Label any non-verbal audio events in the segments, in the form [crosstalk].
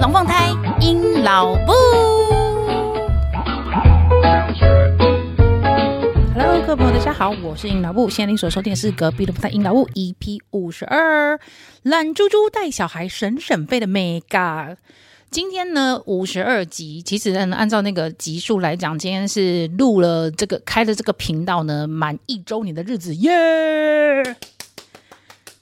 龙凤胎阴老木。Hello，各位朋友，大家好，我是阴老布。现在你所收听的是隔壁龙凤胎阴老木 EP 五十二，懒猪猪带小孩省省费的 Mega。今天呢，五十二集，其实呢，按照那个集数来讲，今天是录了这个开了这个频道呢，满一周年的日子，耶、yeah!！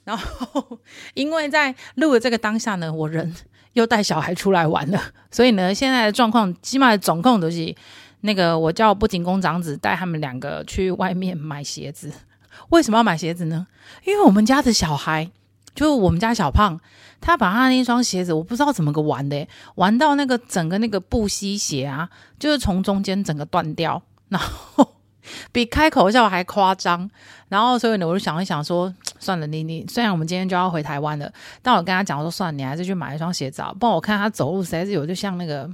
然后，因为在录的这个当下呢，我人又带小孩出来玩了，[laughs] 所以呢，现在的状况，起码总共都是那个我叫不仅工长子带他们两个去外面买鞋子。[laughs] 为什么要买鞋子呢？因为我们家的小孩，就我们家小胖。他把他那双鞋子，我不知道怎么个玩的，玩到那个整个那个布吸鞋啊，就是从中间整个断掉，然后 [laughs] 比开口笑还夸张。然后所以呢，我就想一想说，[tsk] 算了，你你虽然我们今天就要回台湾了，但我跟他讲说，算了，你还是去买一双鞋子啊，不然我看他走路实在是有就像那个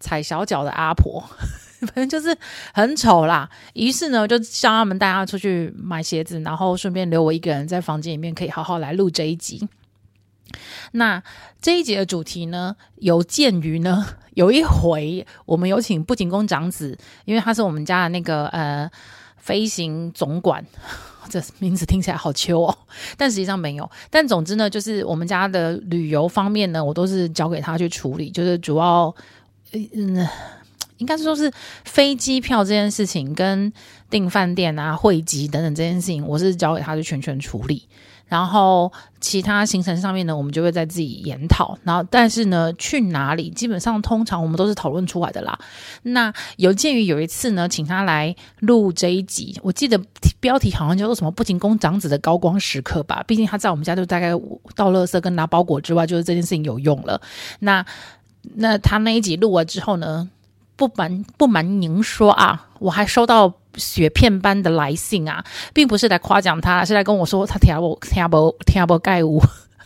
踩小脚的阿婆，[laughs] 反正就是很丑啦。于是呢，就叫他们带他出去买鞋子，然后顺便留我一个人在房间里面，可以好好来录这一集。那这一集的主题呢，有鉴于呢，有一回我们有请不仅工长子，因为他是我们家的那个呃飞行总管，这名字听起来好秋哦，但实际上没有。但总之呢，就是我们家的旅游方面呢，我都是交给他去处理，就是主要嗯，应该是说是飞机票这件事情跟订饭店啊、汇集等等这件事情，我是交给他去全权处理。然后其他行程上面呢，我们就会在自己研讨。然后，但是呢，去哪里基本上通常我们都是讨论出来的啦。那有鉴于有一次呢，请他来录这一集，我记得标题好像叫做什么“不仅工长子的高光时刻”吧。毕竟他在我们家就大概倒垃圾跟拿包裹之外，就是这件事情有用了。那那他那一集录完之后呢，不瞒不瞒您说啊，我还收到。雪片般的来信啊，并不是来夸奖他，是来跟我说他听不听不听不盖屋。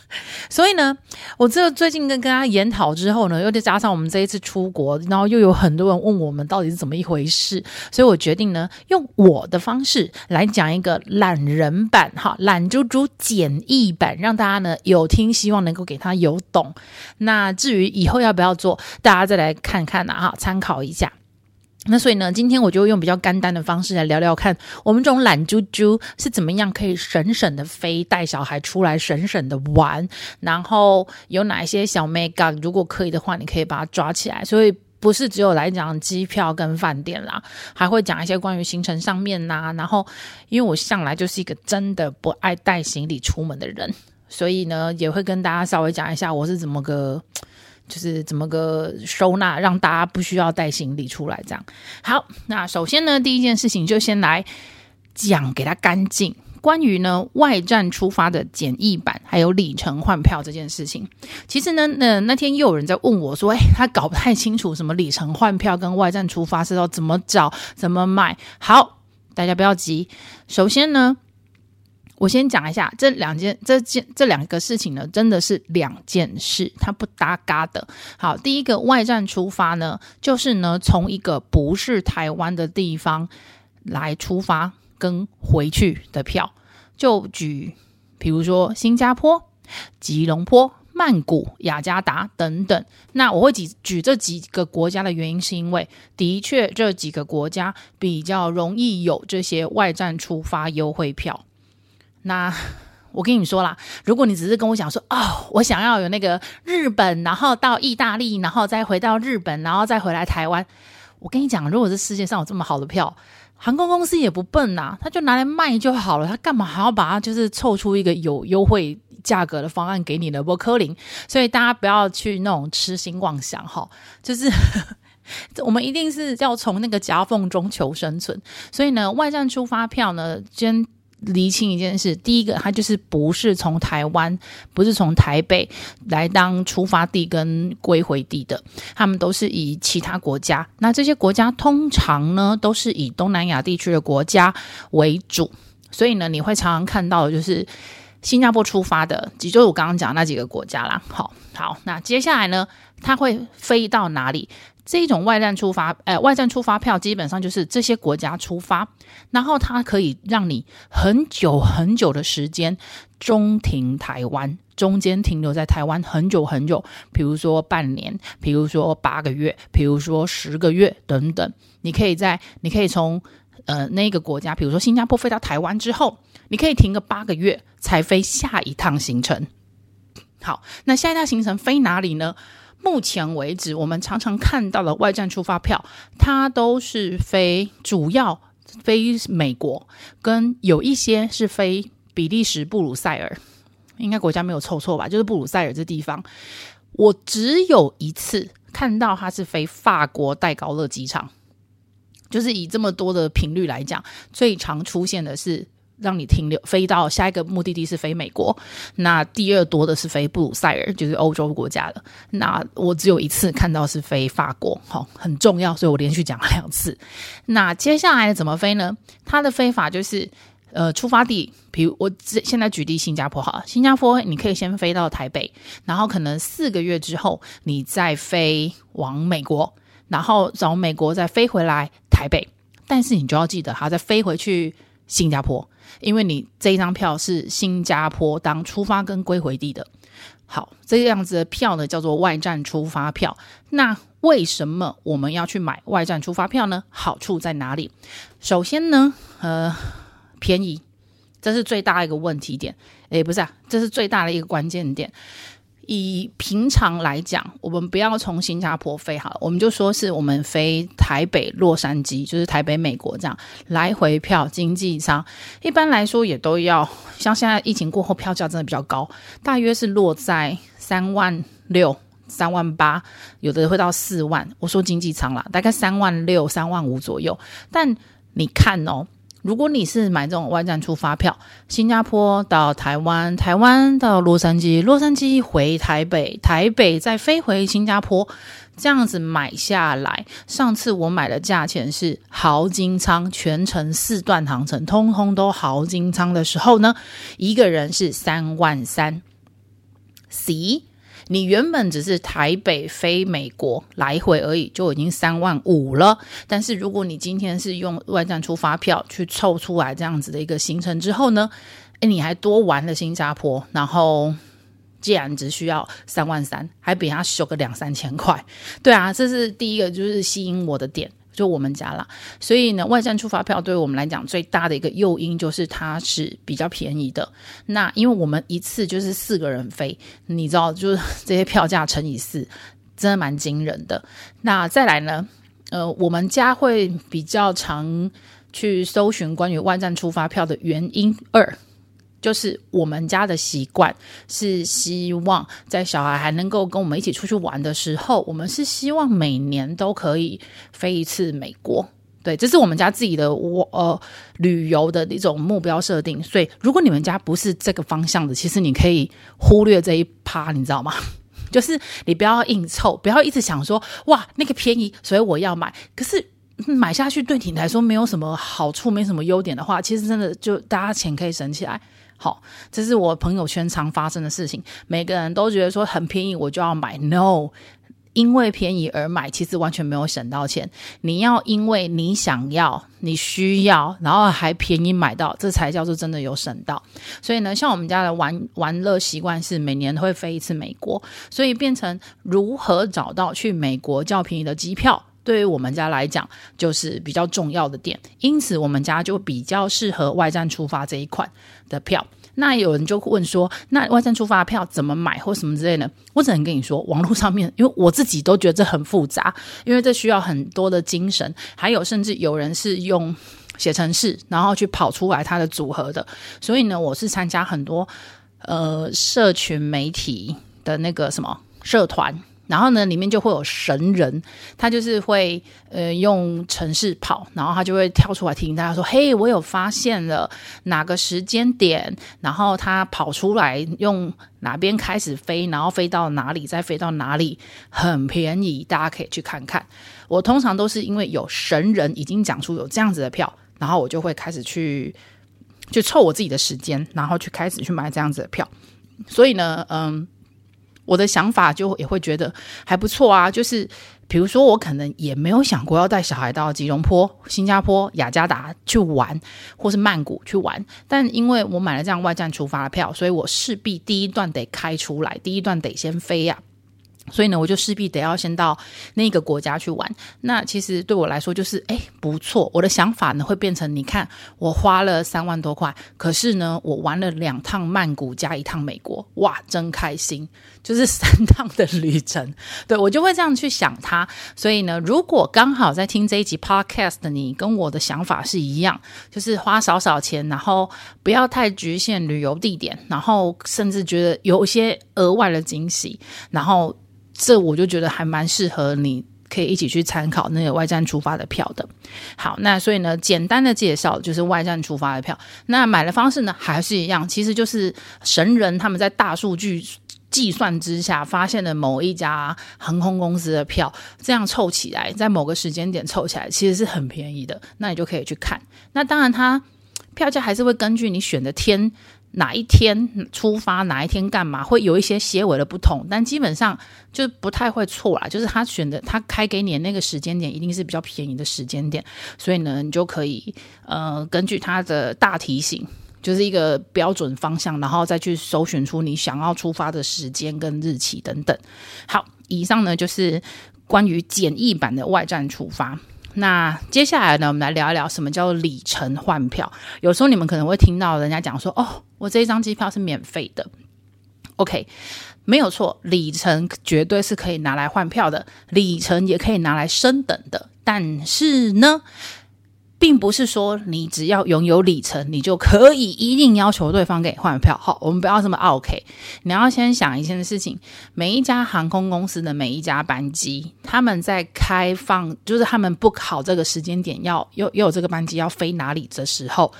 [laughs] 所以呢，我这最近跟跟他研讨之后呢，又再加上我们这一次出国，然后又有很多人问我们到底是怎么一回事，所以我决定呢，用我的方式来讲一个懒人版哈，懒猪猪简易版，让大家呢有听，希望能够给他有懂。那至于以后要不要做，大家再来看看呐哈，参考一下。那所以呢，今天我就用比较简单的方式来聊聊看，我们这种懒猪猪是怎么样可以省省的飞，带小孩出来省省的玩，然后有哪一些小眉角，如果可以的话，你可以把它抓起来。所以不是只有来讲机票跟饭店啦，还会讲一些关于行程上面呐、然后，因为我向来就是一个真的不爱带行李出门的人，所以呢，也会跟大家稍微讲一下我是怎么个。就是怎么个收纳，让大家不需要带行李出来，这样。好，那首先呢，第一件事情就先来讲给他干净。关于呢外站出发的简易版，还有里程换票这件事情，其实呢，那那天又有人在问我说，哎，他搞不太清楚什么里程换票跟外站出发是要怎么找、怎么买。好，大家不要急，首先呢。我先讲一下这两件、这件、这两个事情呢，真的是两件事，它不搭嘎的。好，第一个外站出发呢，就是呢从一个不是台湾的地方来出发跟回去的票，就举，比如说新加坡、吉隆坡、曼谷、雅加达等等。那我会举举这几个国家的原因，是因为的确这几个国家比较容易有这些外站出发优惠票。那我跟你说啦，如果你只是跟我讲说，哦，我想要有那个日本，然后到意大利，然后再回到日本，然后再回来台湾，我跟你讲，如果这世界上有这么好的票，航空公司也不笨呐，他就拿来卖就好了，他干嘛还要把它就是凑出一个有优惠价格的方案给你呢？不可能，所以大家不要去那种痴心妄想哈，就是 [laughs] 我们一定是要从那个夹缝中求生存，所以呢，外站出发票呢，先。厘清一件事，第一个，他就是不是从台湾，不是从台北来当出发地跟归回地的，他们都是以其他国家。那这些国家通常呢，都是以东南亚地区的国家为主，所以呢，你会常常看到的就是新加坡出发的，也就是我刚刚讲那几个国家啦。好，好，那接下来呢，它会飞到哪里？这种外站出发，呃，外站出发票基本上就是这些国家出发，然后它可以让你很久很久的时间中停台湾，中间停留在台湾很久很久，比如说半年，比如说八个月，比如说十个月等等。你可以在，你可以从呃那个国家，比如说新加坡飞到台湾之后，你可以停个八个月才飞下一趟行程。好，那下一趟行程飞哪里呢？目前为止，我们常常看到的外站出发票，它都是飞主要飞美国，跟有一些是飞比利时布鲁塞尔，应该国家没有凑错吧？就是布鲁塞尔这地方，我只有一次看到它是飞法国戴高乐机场，就是以这么多的频率来讲，最常出现的是。让你停留飞到下一个目的地是飞美国，那第二多的是飞布鲁塞尔，就是欧洲国家的。那我只有一次看到是飞法国，好，很重要，所以我连续讲了两次。那接下来怎么飞呢？它的飞法就是，呃，出发地，比如我现在举例新加坡好，新加坡你可以先飞到台北，然后可能四个月之后你再飞往美国，然后从美国再飞回来台北，但是你就要记得，还要再飞回去新加坡。因为你这一张票是新加坡当出发跟归回地的，好，这样子的票呢叫做外站出发票。那为什么我们要去买外站出发票呢？好处在哪里？首先呢，呃，便宜，这是最大的一个问题点。诶，不是啊，这是最大的一个关键点。以平常来讲，我们不要从新加坡飞好了，我们就说是我们飞台北洛杉矶，就是台北美国这样来回票经济舱，一般来说也都要像现在疫情过后票价真的比较高，大约是落在三万六、三万八，有的会到四万。我说经济舱啦，大概三万六、三万五左右。但你看哦。如果你是买这种外站出发票，新加坡到台湾，台湾到洛杉矶，洛杉矶回台北，台北再飞回新加坡，这样子买下来，上次我买的价钱是豪金仓，全程四段航程，通通都豪金仓的时候呢，一个人是三万三，C。你原本只是台北飞美国来回而已，就已经三万五了。但是如果你今天是用外站出发票去凑出来这样子的一个行程之后呢，诶，你还多玩了新加坡，然后既然只需要三万三，还比他修个两三千块。对啊，这是第一个就是吸引我的点。就我们家啦，所以呢，外站出发票对于我们来讲最大的一个诱因就是它是比较便宜的。那因为我们一次就是四个人飞，你知道，就是这些票价乘以四，真的蛮惊人的。那再来呢，呃，我们家会比较常去搜寻关于外站出发票的原因二。就是我们家的习惯是希望在小孩还能够跟我们一起出去玩的时候，我们是希望每年都可以飞一次美国。对，这是我们家自己的我呃旅游的一种目标设定。所以，如果你们家不是这个方向的，其实你可以忽略这一趴，你知道吗？[laughs] 就是你不要硬凑，不要一直想说哇那个便宜，所以我要买。可是买下去对你来说没有什么好处，没什么优点的话，其实真的就大家钱可以省起来。好，这是我朋友圈常发生的事情。每个人都觉得说很便宜，我就要买。No，因为便宜而买，其实完全没有省到钱。你要因为你想要、你需要，然后还便宜买到，这才叫做真的有省到。所以呢，像我们家的玩玩乐习惯是每年都会飞一次美国，所以变成如何找到去美国较便宜的机票。对于我们家来讲，就是比较重要的点，因此我们家就比较适合外站出发这一款的票。那有人就问说，那外站出发的票怎么买或什么之类的？我只能跟你说，网络上面，因为我自己都觉得这很复杂，因为这需要很多的精神，还有甚至有人是用写程式，然后去跑出来它的组合的。所以呢，我是参加很多呃社群媒体的那个什么社团。然后呢，里面就会有神人，他就是会呃用城市跑，然后他就会跳出来提醒大家说：“嘿，我有发现了哪个时间点，然后他跑出来用哪边开始飞，然后飞到哪里，再飞到哪里，很便宜，大家可以去看看。”我通常都是因为有神人已经讲出有这样子的票，然后我就会开始去去凑我自己的时间，然后去开始去买这样子的票。所以呢，嗯，我的想法就也会觉得还不错啊。就是比如说，我可能也没有想过要带小孩到吉隆坡、新加坡、雅加达去玩，或是曼谷去玩。但因为我买了这样外站出发的票，所以我势必第一段得开出来，第一段得先飞呀、啊。所以呢，我就势必得要先到那个国家去玩。那其实对我来说，就是诶不错。我的想法呢，会变成你看，我花了三万多块，可是呢，我玩了两趟曼谷加一趟美国，哇，真开心！就是三趟的旅程。[laughs] 对，我就会这样去想它。所以呢，如果刚好在听这一集 podcast 你跟我的想法是一样，就是花少少钱，然后不要太局限旅游地点，然后甚至觉得有一些额外的惊喜，然后。这我就觉得还蛮适合你，可以一起去参考那个外站出发的票的。好，那所以呢，简单的介绍就是外站出发的票。那买的方式呢，还是一样，其实就是神人他们在大数据计算之下发现了某一家航空公司的票，这样凑起来，在某个时间点凑起来，其实是很便宜的。那你就可以去看。那当然，它票价还是会根据你选的天。哪一天出发，哪一天干嘛，会有一些些微的不同，但基本上就不太会错啦。就是他选的，他开给你的那个时间点，一定是比较便宜的时间点，所以呢，你就可以呃根据他的大提醒，就是一个标准方向，然后再去搜寻出你想要出发的时间跟日期等等。好，以上呢就是关于简易版的外站出发。那接下来呢，我们来聊一聊什么叫里程换票。有时候你们可能会听到人家讲说：“哦，我这一张机票是免费的。”OK，没有错，里程绝对是可以拿来换票的，里程也可以拿来升等的。但是呢，并不是说你只要拥有里程，你就可以一定要求对方给换票。好，我们不要这么 OK。你要先想一件事情：每一家航空公司的每一家班机，他们在开放，就是他们不考这个时间点要又又有这个班机要飞哪里的时候，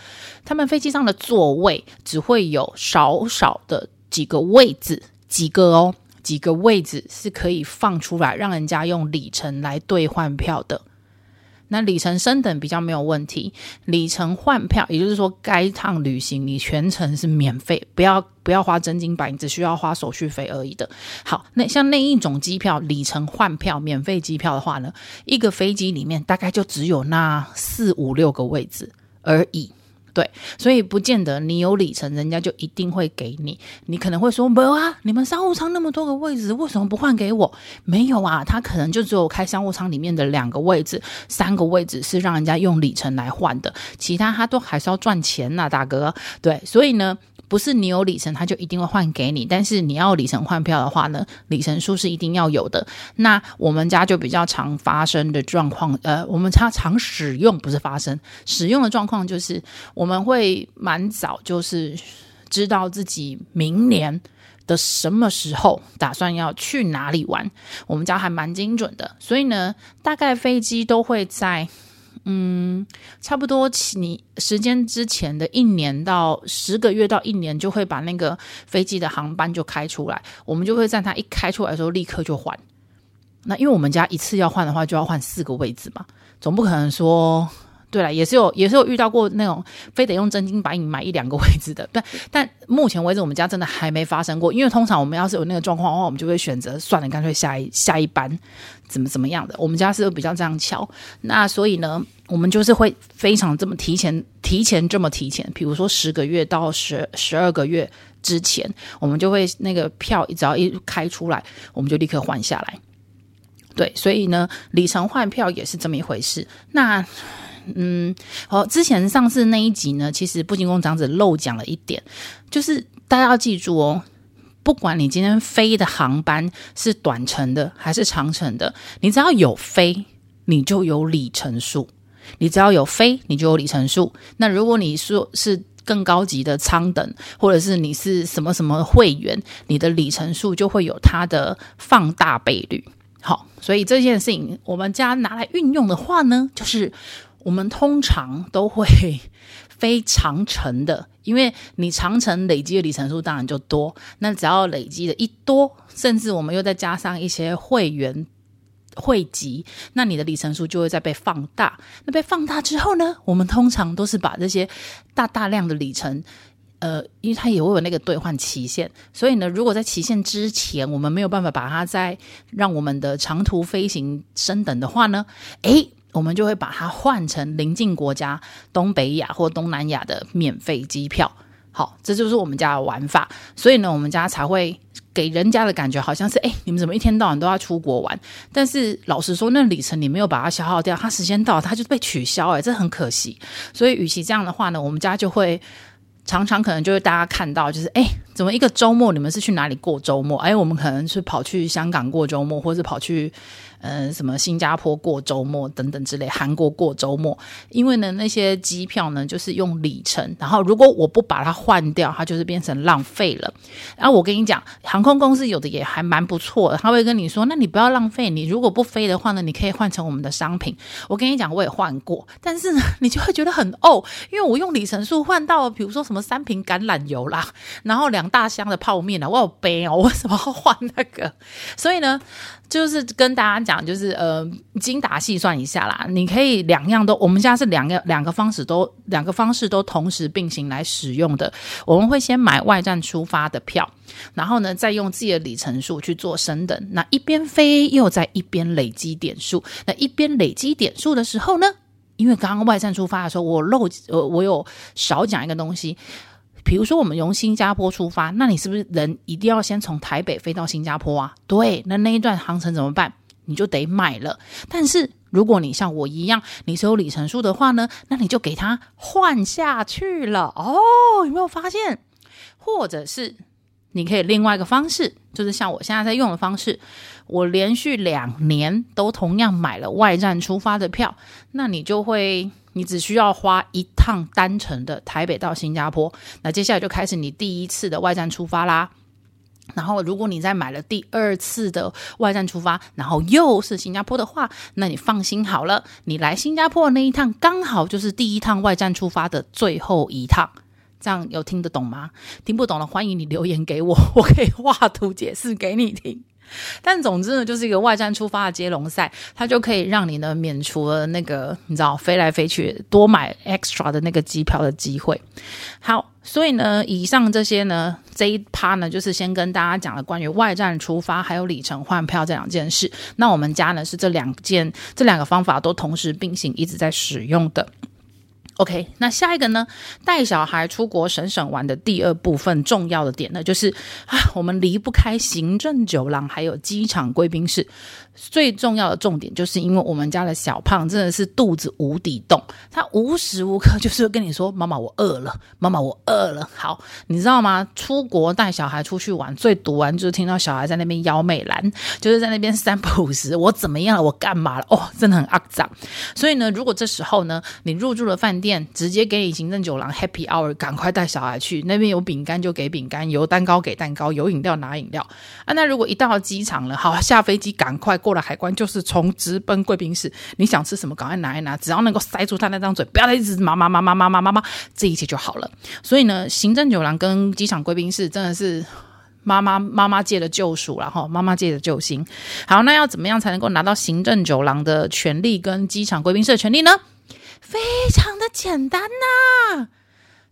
他们飞机上的座位只会有少少的几个位置，几个哦，几个位置是可以放出来，让人家用里程来兑换票的。那里程升等比较没有问题，里程换票，也就是说，该趟旅行你全程是免费，不要不要花真金白银，只需要花手续费而已的。好，那像那一种机票，里程换票免费机票的话呢，一个飞机里面大概就只有那四五六个位置而已。对，所以不见得你有里程，人家就一定会给你。你可能会说，没有啊，你们商务舱那么多个位置，为什么不换给我？没有啊，他可能就只有开商务舱里面的两个位置，三个位置是让人家用里程来换的，其他他都还是要赚钱呐，大哥。对，所以呢。不是你有里程，他就一定会换给你。但是你要里程换票的话呢，里程数是一定要有的。那我们家就比较常发生的状况，呃，我们常常使用，不是发生使用的状况，就是我我们会蛮早，就是知道自己明年的什么时候打算要去哪里玩。我们家还蛮精准的，所以呢，大概飞机都会在。嗯，差不多起，你时间之前的一年到十个月到一年，就会把那个飞机的航班就开出来，我们就会在它一开出来的时候立刻就换。那因为我们家一次要换的话，就要换四个位置嘛，总不可能说。对了，也是有，也是有遇到过那种非得用真金白银买一两个位置的，但但目前为止我们家真的还没发生过。因为通常我们要是有那个状况的话，我们就会选择算了，干脆下一下一班怎么怎么样的。我们家是比较这样巧，那所以呢，我们就是会非常这么提前，提前这么提前，比如说十个月到十十二个月之前，我们就会那个票只要一开出来，我们就立刻换下来。对，所以呢，里程换票也是这么一回事。那。嗯，好，之前上次那一集呢，其实步行工长子漏讲了一点，就是大家要记住哦，不管你今天飞的航班是短程的还是长程的，你只要有飞，你就有里程数；你只要有飞，你就有里程数。那如果你说是更高级的舱等，或者是你是什么什么会员，你的里程数就会有它的放大倍率。好，所以这件事情我们家拿来运用的话呢，就是。我们通常都会飞长程的，因为你长程累积的里程数当然就多。那只要累积的一多，甚至我们又再加上一些会员汇集，那你的里程数就会再被放大。那被放大之后呢，我们通常都是把这些大大量的里程。呃，因为它也会有那个兑换期限，所以呢，如果在期限之前我们没有办法把它再让我们的长途飞行升等的话呢，诶，我们就会把它换成邻近国家东北亚或东南亚的免费机票。好，这就是我们家的玩法。所以呢，我们家才会给人家的感觉好像是，诶，你们怎么一天到晚都要出国玩？但是老实说，那里程你没有把它消耗掉，它时间到它就被取消，诶，这很可惜。所以，与其这样的话呢，我们家就会。常常可能就会大家看到，就是哎，怎么一个周末你们是去哪里过周末？哎，我们可能是跑去香港过周末，或者跑去。嗯，什么新加坡过周末等等之类，韩国过周末，因为呢那些机票呢就是用里程，然后如果我不把它换掉，它就是变成浪费了。然后我跟你讲，航空公司有的也还蛮不错的，他会跟你说，那你不要浪费，你如果不飞的话呢，你可以换成我们的商品。我跟你讲，我也换过，但是呢，你就会觉得很哦，因为我用里程数换到，比如说什么三瓶橄榄油啦，然后两大箱的泡面啊，我有背哦，我为什么要换那个？所以呢。就是跟大家讲，就是呃，精打细算一下啦。你可以两样都，我们家是两个两个方式都两个方式都同时并行来使用的。我们会先买外站出发的票，然后呢，再用自己的里程数去做升等。那一边飞又在一边累积点数。那一边累积点数的时候呢，因为刚刚外站出发的时候，我漏呃，我有少讲一个东西。比如说，我们从新加坡出发，那你是不是人一定要先从台北飞到新加坡啊？对，那那一段航程怎么办？你就得买了。但是如果你像我一样，你是有里程数的话呢，那你就给它换下去了。哦，有没有发现？或者是你可以另外一个方式，就是像我现在在用的方式，我连续两年都同样买了外站出发的票，那你就会。你只需要花一趟单程的台北到新加坡，那接下来就开始你第一次的外站出发啦。然后，如果你再买了第二次的外站出发，然后又是新加坡的话，那你放心好了，你来新加坡的那一趟刚好就是第一趟外站出发的最后一趟。这样有听得懂吗？听不懂的，欢迎你留言给我，我可以画图解释给你听。但总之呢，就是一个外站出发的接龙赛，它就可以让你呢免除了那个你知道飞来飞去多买 extra 的那个机票的机会。好，所以呢，以上这些呢，这一趴呢，就是先跟大家讲了关于外站出发还有里程换票这两件事。那我们家呢是这两件这两个方法都同时并行，一直在使用的。OK，那下一个呢？带小孩出国省省玩的第二部分重要的点呢，就是啊，我们离不开行政酒廊还有机场贵宾室。最重要的重点，就是因为我们家的小胖真的是肚子无底洞，他无时无刻就是跟你说：“妈妈，我饿了，妈妈，我饿了。”好，你知道吗？出国带小孩出去玩，最毒完就是听到小孩在那边摇美兰，就是在那边三不五时，我怎么样了？我干嘛了？哦，真的很肮脏。所以呢，如果这时候呢，你入住了饭店，店直接给你行政酒廊 Happy Hour，赶快带小孩去那边，有饼干就给饼干，有蛋糕给蛋糕，有饮料拿饮料啊。那如果一到机场了，好，下飞机赶快。过了海关就是从直奔贵宾室，你想吃什么赶快拿一拿，只要能够塞住他那张嘴，不要再一直妈妈妈妈妈妈妈妈，这一切就好了。所以呢，行政酒廊跟机场贵宾室真的是妈妈妈妈界的救赎，然后妈妈界的救星。好，那要怎么样才能够拿到行政酒廊的权利跟机场贵宾室的权利呢？非常的简单呐、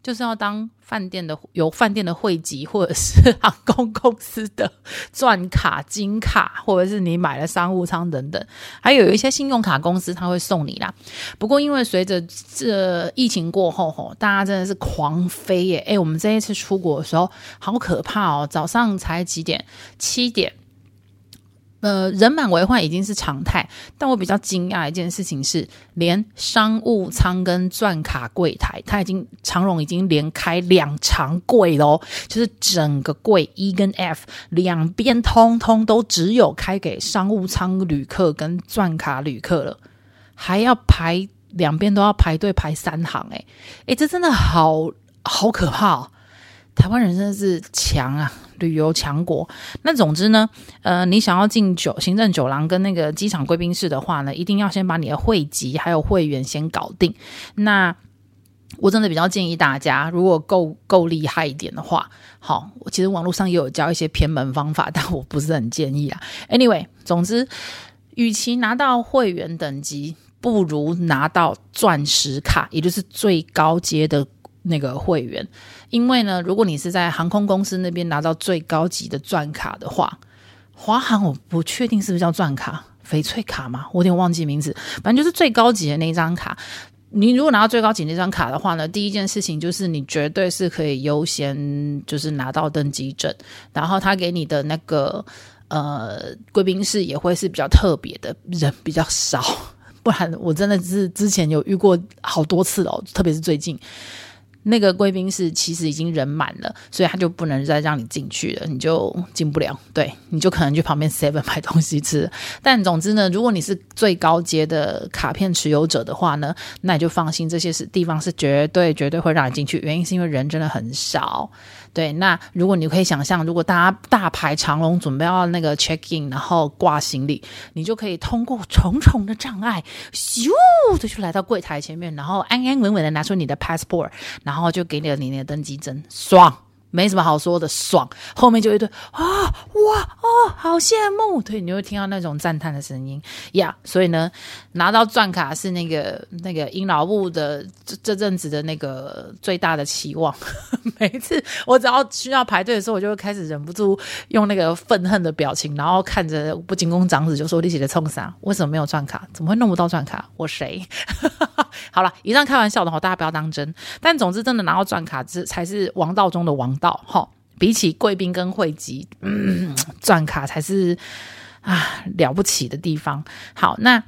就是要当饭店的有饭店的会籍，或者是航空公司的钻卡、金卡，或者是你买了商务舱等等，还有一些信用卡公司他会送你啦。不过因为随着这疫情过后，吼，大家真的是狂飞耶！诶，我们这一次出国的时候好可怕哦，早上才几点？七点。呃，人满为患已经是常态，但我比较惊讶一件事情是，连商务舱跟钻卡柜台，它已经长荣已经连开两长柜喽，就是整个柜 E 跟 F 两边通通都只有开给商务舱旅客跟钻卡旅客了，还要排两边都要排队排三行，诶诶，这真的好好可怕哦！台湾人真的是强啊！旅游强国，那总之呢，呃，你想要进酒行政酒廊跟那个机场贵宾室的话呢，一定要先把你的会籍还有会员先搞定。那我真的比较建议大家，如果够够厉害一点的话，好，其实网络上也有教一些偏门方法，但我不是很建议啊。Anyway，总之。与其拿到会员等级，不如拿到钻石卡，也就是最高阶的那个会员。因为呢，如果你是在航空公司那边拿到最高级的钻卡的话，华航我不确定是不是叫钻卡、翡翠卡吗？我有点忘记名字，反正就是最高级的那张卡。你如果拿到最高级那张卡的话呢，第一件事情就是你绝对是可以优先就是拿到登机证，然后他给你的那个。呃，贵宾室也会是比较特别的，人比较少，[laughs] 不然我真的是之前有遇过好多次哦，特别是最近。那个贵宾室其实已经人满了，所以他就不能再让你进去了，你就进不了。对，你就可能去旁边 seven 买东西吃。但总之呢，如果你是最高阶的卡片持有者的话呢，那你就放心，这些是地方是绝对绝对会让你进去。原因是因为人真的很少。对，那如果你可以想象，如果大家大排长龙准备要那个 check in，然后挂行李，你就可以通过重重的障碍，咻的就来到柜台前面，然后安安稳稳的拿出你的 passport，然后就给你了你的登机证，爽。没什么好说的，爽。后面就一堆啊，哇哦，好羡慕。对，你会听到那种赞叹的声音呀。所以呢，拿到钻卡是那个那个英老部的这这阵子的那个最大的期望。[laughs] 每次我只要需要排队的时候，我就会开始忍不住用那个愤恨的表情，然后看着不仅工长子就说：“你写的冲啥？为什么没有钻卡？怎么会弄不到钻卡？我谁？” [laughs] 好了，以上开玩笑的话，大家不要当真。但总之，真的拿到钻卡，这才是王道中的王道。哈，比起贵宾跟会籍，嗯，钻卡才是啊了不起的地方。好，那。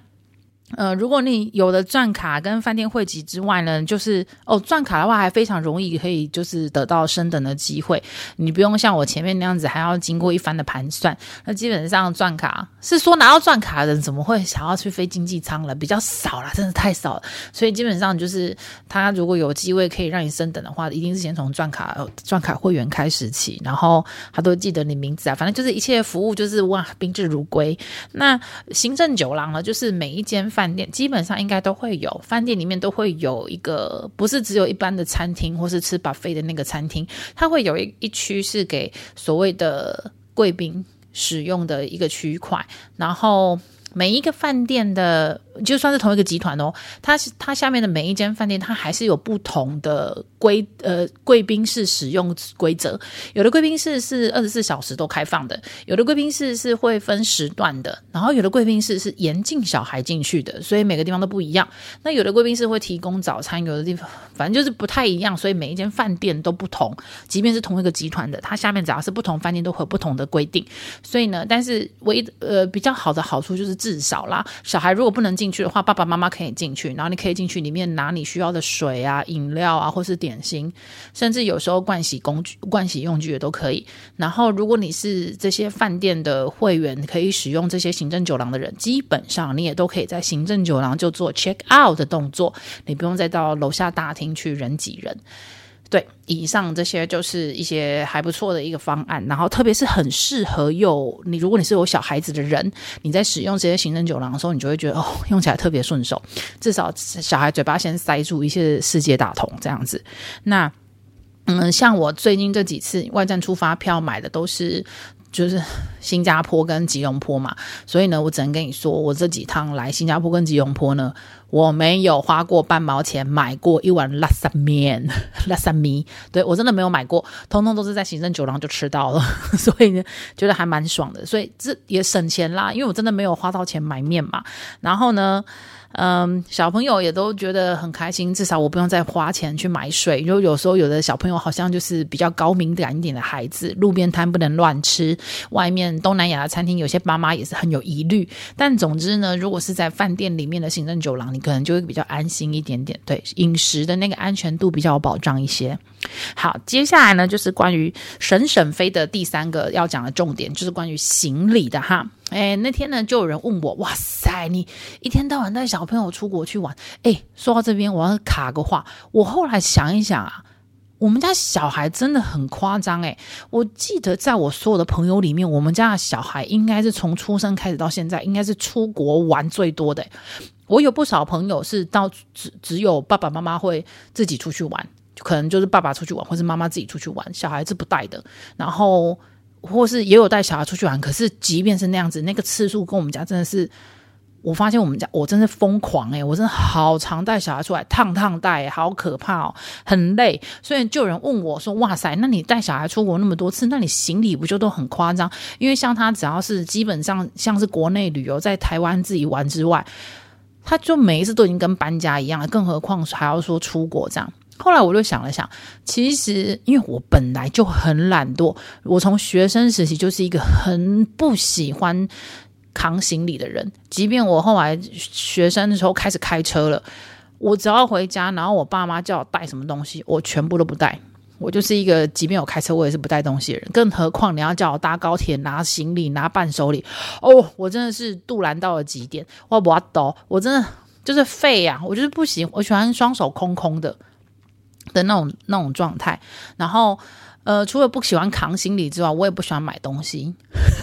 呃，如果你有了钻卡跟饭店会籍之外呢，就是哦，钻卡的话还非常容易可以就是得到升等的机会，你不用像我前面那样子还要经过一番的盘算。那基本上钻卡是说拿到钻卡的人怎么会想要去飞经济舱了？比较少了，真的太少了。所以基本上就是他如果有机会可以让你升等的话，一定是先从钻卡钻卡会员开始起，然后他都记得你名字啊，反正就是一切服务就是哇宾至如归。那行政酒廊呢，就是每一间。饭店基本上应该都会有，饭店里面都会有一个，不是只有一般的餐厅或是吃 buffet 的那个餐厅，它会有一一区是给所谓的贵宾使用的一个区块，然后每一个饭店的。就算是同一个集团哦，它是它下面的每一间饭店，它还是有不同的规呃贵宾室使用规则。有的贵宾室是二十四小时都开放的，有的贵宾室是会分时段的，然后有的贵宾室是严禁小孩进去的，所以每个地方都不一样。那有的贵宾室会提供早餐，有的地方反正就是不太一样，所以每一间饭店都不同。即便是同一个集团的，它下面只要是不同饭店都会有不同的规定。所以呢，但是唯一呃比较好的好处就是至少啦，小孩如果不能进。进去的话，爸爸妈妈可以进去，然后你可以进去里面拿你需要的水啊、饮料啊，或是点心，甚至有时候盥洗工具、盥洗用具也都可以。然后，如果你是这些饭店的会员，可以使用这些行政酒廊的人，基本上你也都可以在行政酒廊就做 check out 的动作，你不用再到楼下大厅去人挤人。对，以上这些就是一些还不错的一个方案，然后特别是很适合有你，如果你是有小孩子的人，你在使用这些行政酒廊的时候，你就会觉得哦，用起来特别顺手，至少小孩嘴巴先塞住一些世界大同这样子。那嗯，像我最近这几次外站出发票买的都是。就是新加坡跟吉隆坡嘛，所以呢，我只能跟你说，我这几趟来新加坡跟吉隆坡呢，我没有花过半毛钱买过一碗拉萨面、[laughs] 拉萨米，对，我真的没有买过，通通都是在行政酒廊就吃到了，[laughs] 所以呢，觉得还蛮爽的，所以这也省钱啦，因为我真的没有花到钱买面嘛，然后呢。嗯，小朋友也都觉得很开心，至少我不用再花钱去买水。因为有时候有的小朋友好像就是比较高敏感一点的孩子，路边摊不能乱吃，外面东南亚的餐厅有些爸妈也是很有疑虑。但总之呢，如果是在饭店里面的行政酒廊，你可能就会比较安心一点点，对，饮食的那个安全度比较有保障一些。好，接下来呢就是关于沈沈飞的第三个要讲的重点，就是关于行李的哈。哎，那天呢，就有人问我，哇塞，你一天到晚带小朋友出国去玩。哎，说到这边，我要卡个话。我后来想一想啊，我们家小孩真的很夸张。哎，我记得在我所有的朋友里面，我们家的小孩应该是从出生开始到现在，应该是出国玩最多的。我有不少朋友是到只只有爸爸妈妈会自己出去玩，可能就是爸爸出去玩，或是妈妈自己出去玩，小孩子不带的。然后。或是也有带小孩出去玩，可是即便是那样子，那个次数跟我们家真的是。我发现我们家我真是疯狂诶，我真的好常带小孩出来，趟趟带，好可怕哦，很累。所以就有人问我说：“哇塞，那你带小孩出国那么多次，那你行李不就都很夸张？因为像他只要是基本上像是国内旅游，在台湾自己玩之外，他就每一次都已经跟搬家一样了，更何况还要说出国这样。后来我就想了想，其实因为我本来就很懒惰，我从学生时期就是一个很不喜欢。”扛行李的人，即便我后来学生的时候开始开车了，我只要回家，然后我爸妈叫我带什么东西，我全部都不带。我就是一个，即便有开车，我也是不带东西的人。更何况你要叫我搭高铁拿行李、拿伴手礼，哦，我真的是杜兰到了极点。我不要抖，我真的就是废呀、啊！我就是不行，我喜欢双手空空的的那种那种状态。然后，呃，除了不喜欢扛行李之外，我也不喜欢买东西。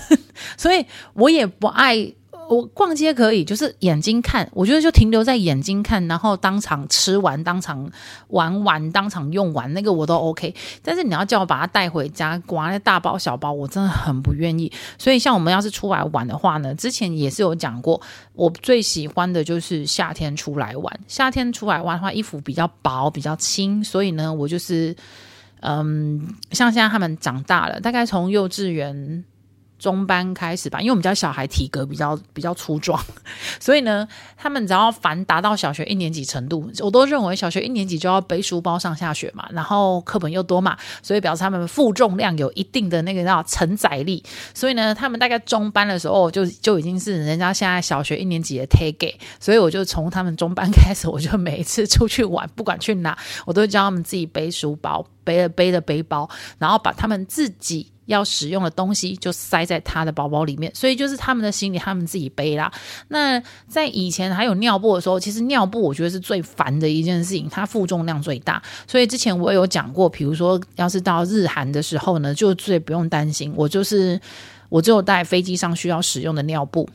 [laughs] 所以我也不爱我逛街可以，就是眼睛看，我觉得就停留在眼睛看，然后当场吃完，当场玩完，当场用完，那个我都 OK。但是你要叫我把它带回家，刮那大包小包，我真的很不愿意。所以像我们要是出来玩的话呢，之前也是有讲过，我最喜欢的就是夏天出来玩。夏天出来玩的话，衣服比较薄，比较轻，所以呢，我就是嗯，像现在他们长大了，大概从幼稚园。中班开始吧，因为我们家小孩体格比较比较粗壮，[laughs] 所以呢，他们只要凡达到小学一年级程度，我都认为小学一年级就要背书包上下学嘛，然后课本又多嘛，所以表示他们负重量有一定的那个叫承载力，所以呢，他们大概中班的时候就就已经是人家现在小学一年级的 take，所以我就从他们中班开始，我就每一次出去玩，不管去哪，我都教他们自己背书包，背了背的背包，然后把他们自己。要使用的东西就塞在他的包包里面，所以就是他们的行李他们自己背啦。那在以前还有尿布的时候，其实尿布我觉得是最烦的一件事情，它负重量最大。所以之前我有讲过，比如说要是到日韩的时候呢，就最不用担心，我就是我只有带飞机上需要使用的尿布。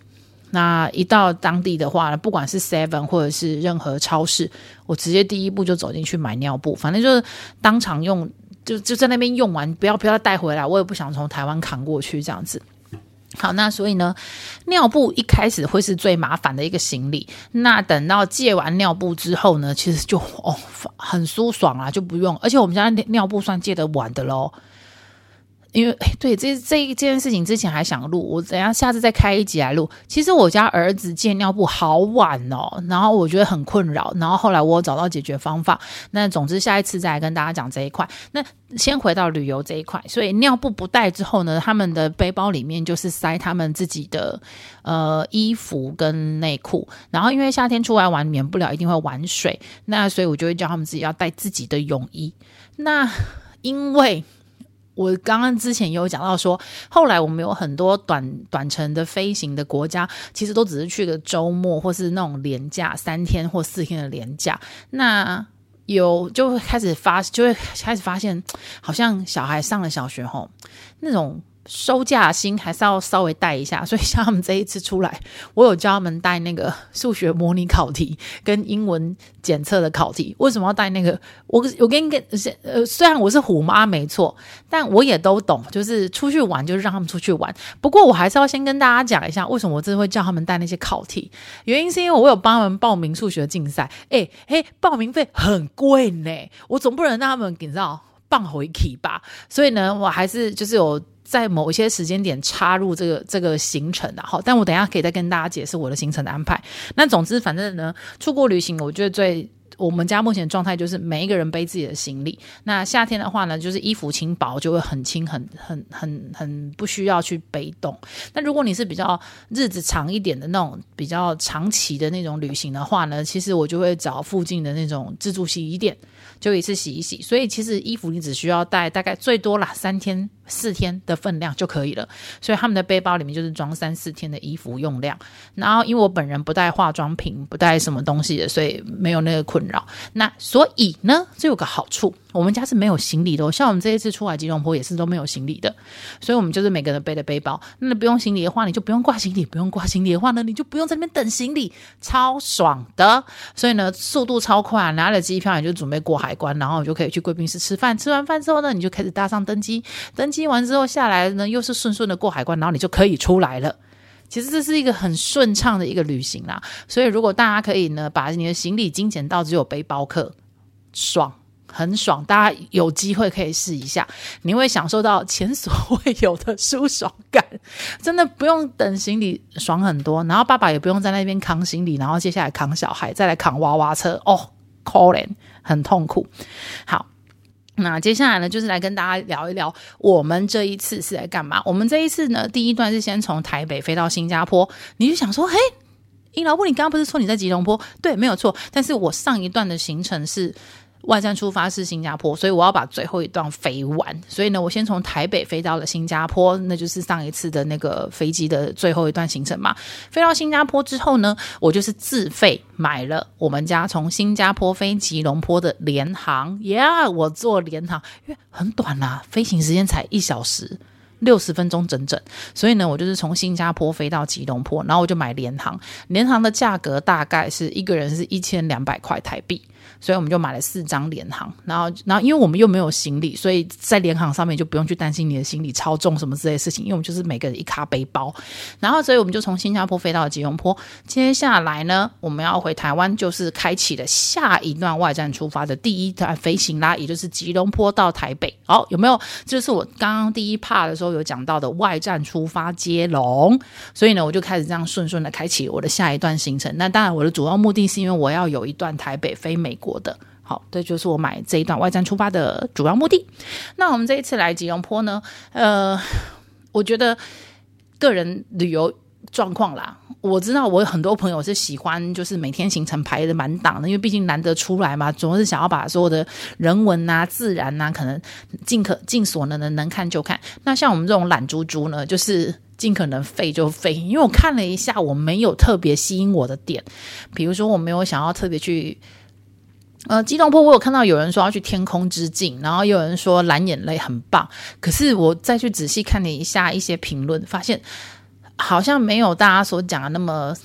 那一到当地的话，不管是 Seven 或者是任何超市，我直接第一步就走进去买尿布，反正就是当场用。就就在那边用完，不要不要带回来，我也不想从台湾扛过去这样子。好，那所以呢，尿布一开始会是最麻烦的一个行李。那等到借完尿布之后呢，其实就哦很舒爽啊，就不用。而且我们家尿布算借得晚的喽。因为对这这一件事情之前还想录，我等下下次再开一集来录。其实我家儿子借尿布好晚哦，然后我觉得很困扰，然后后来我找到解决方法。那总之下一次再来跟大家讲这一块。那先回到旅游这一块，所以尿布不带之后呢，他们的背包里面就是塞他们自己的呃衣服跟内裤。然后因为夏天出来玩，免不了一定会玩水，那所以我就会叫他们自己要带自己的泳衣。那因为我刚刚之前有讲到说，后来我们有很多短短程的飞行的国家，其实都只是去个周末或是那种连假三天或四天的连假。那有就会开始发，就会开始发现，好像小孩上了小学后，那种。收假心还是要稍微带一下，所以像他们这一次出来，我有教他们带那个数学模拟考题跟英文检测的考题。为什么要带那个？我我跟你跟呃，虽然我是虎妈没错，但我也都懂，就是出去玩就是让他们出去玩。不过我还是要先跟大家讲一下，为什么我真的会叫他们带那些考题。原因是因为我有帮他们报名数学竞赛，哎嘿，报名费很贵呢，我总不能让他们你知道放回去吧。所以呢，我还是就是有。在某一些时间点插入这个这个行程的哈，但我等一下可以再跟大家解释我的行程的安排。那总之，反正呢，出国旅行，我觉得最。我们家目前状态就是每一个人背自己的行李。那夏天的话呢，就是衣服轻薄，就会很轻，很很很很不需要去背动。那如果你是比较日子长一点的那种比较长期的那种旅行的话呢，其实我就会找附近的那种自助洗衣店，就一次洗一洗。所以其实衣服你只需要带大概最多啦三天四天的分量就可以了。所以他们的背包里面就是装三四天的衣服用量。然后因为我本人不带化妆品，不带什么东西的，所以没有那个困扰。那所以呢，这有个好处，我们家是没有行李的哦，像我们这一次出来吉隆坡也是都没有行李的，所以我们就是每个人背的背包。那不用行李的话，你就不用挂行李；不用挂行李的话呢，你就不用在那边等行李，超爽的。所以呢，速度超快，拿了机票你就准备过海关，然后你就可以去贵宾室吃饭。吃完饭之后呢，你就开始搭上登机，登机完之后下来呢，又是顺顺的过海关，然后你就可以出来了。其实这是一个很顺畅的一个旅行啦。所以如果大家可以呢，把你的行李精简到只有背包客，爽。很爽，大家有机会可以试一下，你会享受到前所未有的舒爽感，真的不用等行李，爽很多。然后爸爸也不用在那边扛行李，然后接下来扛小孩，再来扛娃娃车，哦，可怜，很痛苦。好，那接下来呢，就是来跟大家聊一聊我们这一次是来干嘛。我们这一次呢，第一段是先从台北飞到新加坡，你就想说，嘿，英老布，你刚刚不是说你在吉隆坡？对，没有错。但是我上一段的行程是。外站出发是新加坡，所以我要把最后一段飞完。所以呢，我先从台北飞到了新加坡，那就是上一次的那个飞机的最后一段行程嘛。飞到新加坡之后呢，我就是自费买了我们家从新加坡飞吉隆坡的联航。Yeah，我坐联航，因为很短啦，飞行时间才一小时六十分钟整整。所以呢，我就是从新加坡飞到吉隆坡，然后我就买联航。联航的价格大概是一个人是一千两百块台币。所以我们就买了四张联航，然后，然后因为我们又没有行李，所以在联航上面就不用去担心你的行李超重什么之类的事情，因为我们就是每个人一卡背包，然后所以我们就从新加坡飞到了吉隆坡。接下来呢，我们要回台湾，就是开启了下一段外站出发的第一段飞行啦，也就是吉隆坡到台北。好，有没有？这就是我刚刚第一 part 的时候有讲到的外站出发接龙。所以呢，我就开始这样顺顺的开启我的下一段行程。那当然，我的主要目的是因为我要有一段台北飞美国。我的好，这就是我买这一段外站出发的主要目的。那我们这一次来吉隆坡呢，呃，我觉得个人旅游状况啦，我知道我有很多朋友是喜欢，就是每天行程排得满档的，因为毕竟难得出来嘛，总是想要把所有的人文啊、自然啊，可能尽可尽所能的能看就看。那像我们这种懒猪猪呢，就是尽可能废就废，因为我看了一下，我没有特别吸引我的点，比如说我没有想要特别去。呃，吉隆坡我有看到有人说要去天空之境，然后有人说蓝眼泪很棒，可是我再去仔细看了一下一些评论，发现好像没有大家所讲的那么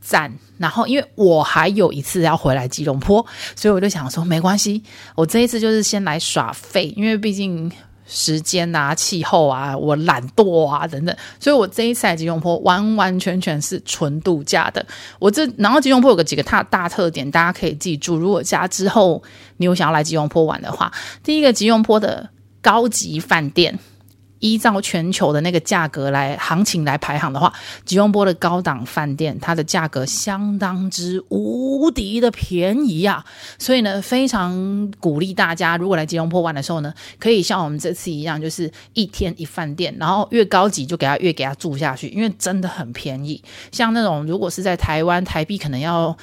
赞。然后因为我还有一次要回来吉隆坡，所以我就想说没关系，我这一次就是先来耍废，因为毕竟。时间啊，气候啊，我懒惰啊，等等，所以我这一次来吉隆坡完完全全是纯度假的。我这然后吉隆坡有个几个大大特点，大家可以记住。如果家之后你有想要来吉隆坡玩的话，第一个吉隆坡的高级饭店。依照全球的那个价格来行情来排行的话，吉隆坡的高档饭店它的价格相当之无敌的便宜啊！所以呢，非常鼓励大家，如果来吉隆坡玩的时候呢，可以像我们这次一样，就是一天一饭店，然后越高级就给他越给他住下去，因为真的很便宜。像那种如果是在台湾台币可能要。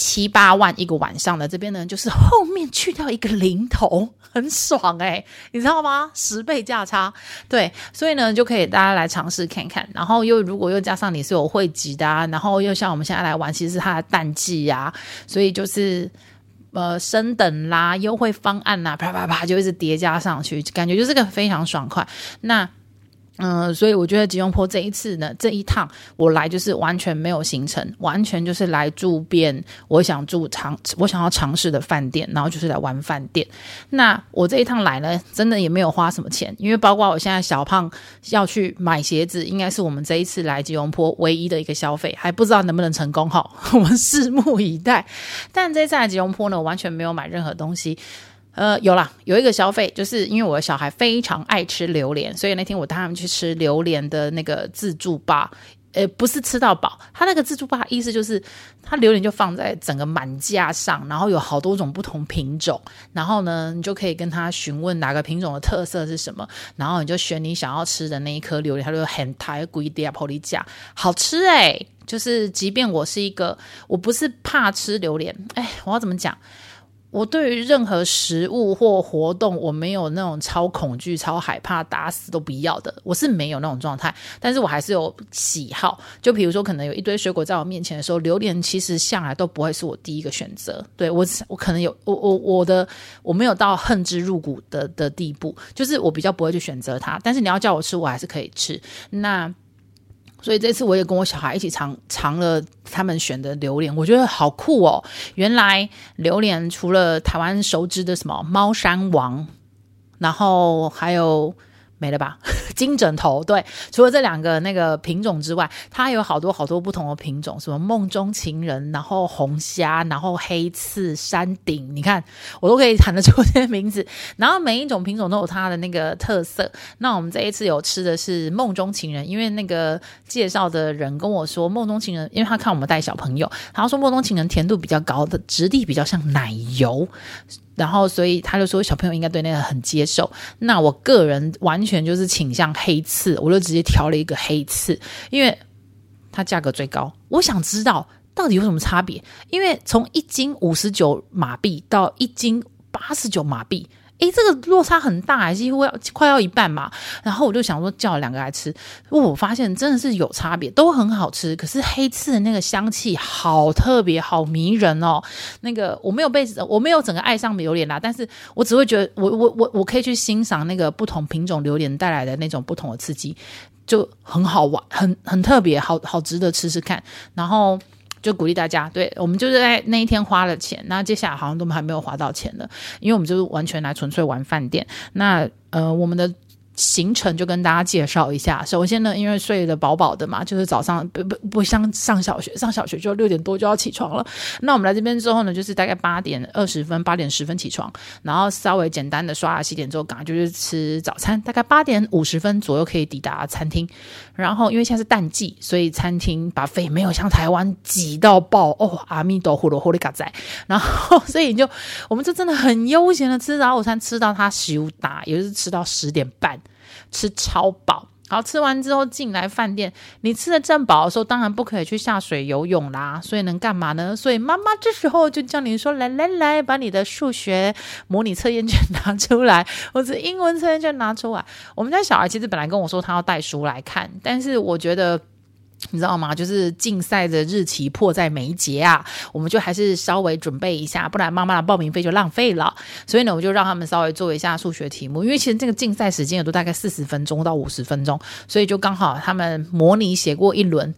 七八万一个晚上的这边呢，就是后面去掉一个零头，很爽诶、你知道吗？十倍价差，对，所以呢就可以大家来尝试看看。然后又如果又加上你是有会籍的啊，然后又像我们现在来玩，其实是它的淡季呀，所以就是呃升等啦、优惠方案啦，啪啪啪就一直叠加上去，感觉就是个非常爽快。那。嗯，所以我觉得吉隆坡这一次呢，这一趟我来就是完全没有行程，完全就是来住遍我想住尝我想要尝试的饭店，然后就是来玩饭店。那我这一趟来呢，真的也没有花什么钱，因为包括我现在小胖要去买鞋子，应该是我们这一次来吉隆坡唯一的一个消费，还不知道能不能成功哈，[laughs] 我们拭目以待。但这次来吉隆坡呢，我完全没有买任何东西。呃，有啦，有一个消费，就是因为我的小孩非常爱吃榴莲，所以那天我带他们去吃榴莲的那个自助吧，呃，不是吃到饱，他那个自助吧意思就是，他榴莲就放在整个满架上，然后有好多种不同品种，然后呢，你就可以跟他询问哪个品种的特色是什么，然后你就选你想要吃的那一颗榴莲，他就很抬贵点玻璃价，好吃诶，就是即便我是一个，我不是怕吃榴莲，哎，我要怎么讲？我对于任何食物或活动，我没有那种超恐惧、超害怕、打死都不要的，我是没有那种状态。但是我还是有喜好，就比如说，可能有一堆水果在我面前的时候，榴莲其实向来都不会是我第一个选择。对，我，我可能有我我我的我没有到恨之入骨的的地步，就是我比较不会去选择它。但是你要叫我吃，我还是可以吃。那。所以这次我也跟我小孩一起尝尝了他们选的榴莲，我觉得好酷哦！原来榴莲除了台湾熟知的什么猫山王，然后还有。没了吧？[laughs] 金枕头对，除了这两个那个品种之外，它有好多好多不同的品种，什么梦中情人，然后红虾，然后黑刺、山顶，你看我都可以喊得出这些名字。然后每一种品种都有它的那个特色。那我们这一次有吃的是梦中情人，因为那个介绍的人跟我说，梦中情人，因为他看我们带小朋友，他说梦中情人甜度比较高的，质地比较像奶油。然后，所以他就说小朋友应该对那个很接受。那我个人完全就是倾向黑刺，我就直接挑了一个黑刺，因为它价格最高。我想知道到底有什么差别，因为从一斤五十九马币到一斤八十九马币。诶，这个落差很大，几乎要快要一半嘛。然后我就想说叫两个来吃，我发现真的是有差别，都很好吃。可是黑刺的那个香气好特别，好迷人哦。那个我没有被我没有整个爱上榴莲啦，但是我只会觉得我我我我可以去欣赏那个不同品种榴莲带来的那种不同的刺激，就很好玩，很很特别，好好值得吃吃看。然后。就鼓励大家，对，我们就是在那一天花了钱，那接下来好像都还没有花到钱的，因为我们就是完全来纯粹玩饭店。那呃，我们的。行程就跟大家介绍一下。首先呢，因为睡得饱饱的嘛，就是早上不不不像上小学，上小学就六点多就要起床了。那我们来这边之后呢，就是大概八点二十分、八点十分起床，然后稍微简单的刷牙洗脸之后，赶快就是吃早餐。大概八点五十分左右可以抵达餐厅。然后因为现在是淡季，所以餐厅 buffet 没有像台湾挤到爆哦，阿弥陀佛，呼哩嘎仔。然后所以你就我们就真的很悠闲的吃早午餐，吃到它休打，也就是吃到十点半。吃超饱，好，吃完之后进来饭店，你吃的正饱的时候，当然不可以去下水游泳啦。所以能干嘛呢？所以妈妈这时候就叫你说：“来来来，把你的数学模拟测验卷拿出来，或者英文测验卷拿出来。”我们家小孩其实本来跟我说他要带书来看，但是我觉得。你知道吗？就是竞赛的日期迫在眉睫啊，我们就还是稍微准备一下，不然妈妈的报名费就浪费了。所以呢，我就让他们稍微做一下数学题目，因为其实这个竞赛时间也都大概四十分钟到五十分钟，所以就刚好他们模拟写过一轮。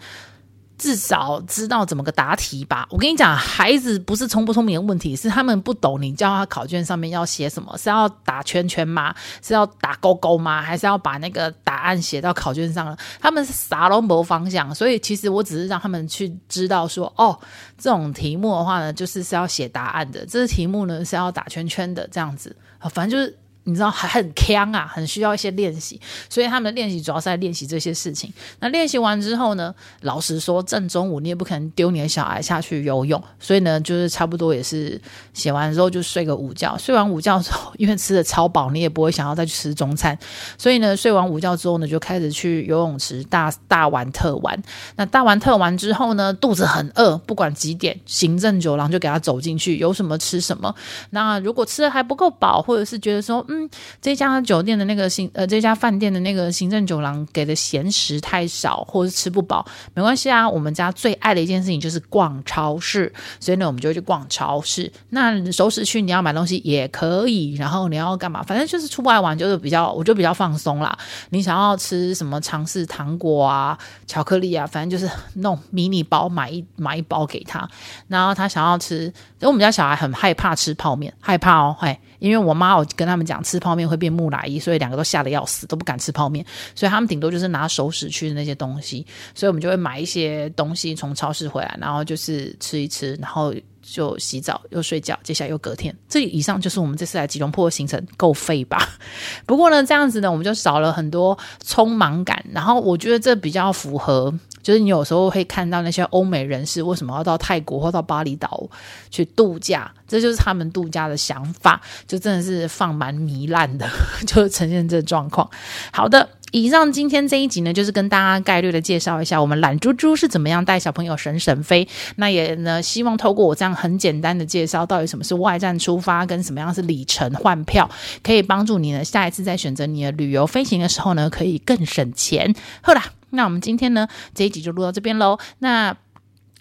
至少知道怎么个答题吧。我跟你讲，孩子不是聪不聪明的问题，是他们不懂。你教他考卷上面要写什么？是要打圈圈吗？是要打勾勾吗？还是要把那个答案写到考卷上了？他们是啥都没方向。所以其实我只是让他们去知道说，哦，这种题目的话呢，就是是要写答案的。这个题目呢是要打圈圈的，这样子。反正就是。你知道还很锵啊，很需要一些练习，所以他们的练习主要是在练习这些事情。那练习完之后呢，老实说，正中午你也不可能丢你的小孩下去游泳，所以呢，就是差不多也是写完之后就睡个午觉。睡完午觉之后，因为吃的超饱，你也不会想要再去吃中餐，所以呢，睡完午觉之后呢，就开始去游泳池大大玩特玩。那大玩特玩之后呢，肚子很饿，不管几点，行政酒廊就给他走进去，有什么吃什么。那如果吃的还不够饱，或者是觉得说，嗯，这家酒店的那个行呃，这家饭店的那个行政酒廊给的闲食太少，或者是吃不饱，没关系啊。我们家最爱的一件事情就是逛超市，所以呢，我们就会去逛超市。那熟食区你要买东西也可以，然后你要干嘛？反正就是出外玩，就是比较，我就比较放松啦。你想要吃什么？尝试糖果啊、巧克力啊，反正就是那种迷你包，买一买一包给他。然后他想要吃，因为我们家小孩很害怕吃泡面，害怕哦，嘿。因为我妈有跟他们讲，吃泡面会变木乃伊，所以两个都吓得要死，都不敢吃泡面。所以他们顶多就是拿熟食去的那些东西，所以我们就会买一些东西从超市回来，然后就是吃一吃，然后就洗澡又睡觉，接下来又隔天。这以上就是我们这次来吉隆坡的行程，够废吧？[laughs] 不过呢，这样子呢，我们就少了很多匆忙感，然后我觉得这比较符合。就是你有时候会看到那些欧美人士为什么要到泰国或到巴厘岛去度假，这就是他们度假的想法，就真的是放蛮糜烂的，[laughs] 就呈现这状况。好的，以上今天这一集呢，就是跟大家概略的介绍一下我们懒猪猪是怎么样带小朋友省省飞。那也呢，希望透过我这样很简单的介绍，到底什么是外站出发，跟什么样是里程换票，可以帮助你呢，下一次在选择你的旅游飞行的时候呢，可以更省钱。好啦，那我们今天呢，这一集就录到这边喽。那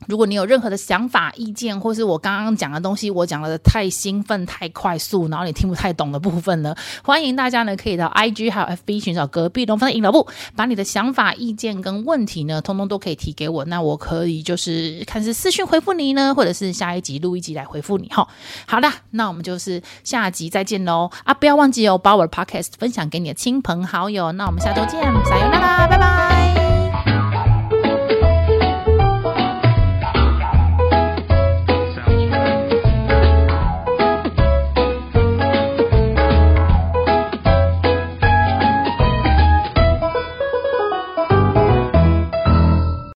如果你有任何的想法、意见，或是我刚刚讲的东西，我讲的太兴奋、太快速，然后你听不太懂的部分呢，欢迎大家呢可以到 IG 还有 FB 寻找隔壁龙凤的阴老木，把你的想法、意见跟问题呢，通通都可以提给我，那我可以就是看是私讯回复你呢，或者是下一集录一集来回复你哈。好啦，那我们就是下集再见喽啊！不要忘记哦，把我的 Podcast 分享给你的亲朋好友。那我们下周见，撒油那啦，拜拜。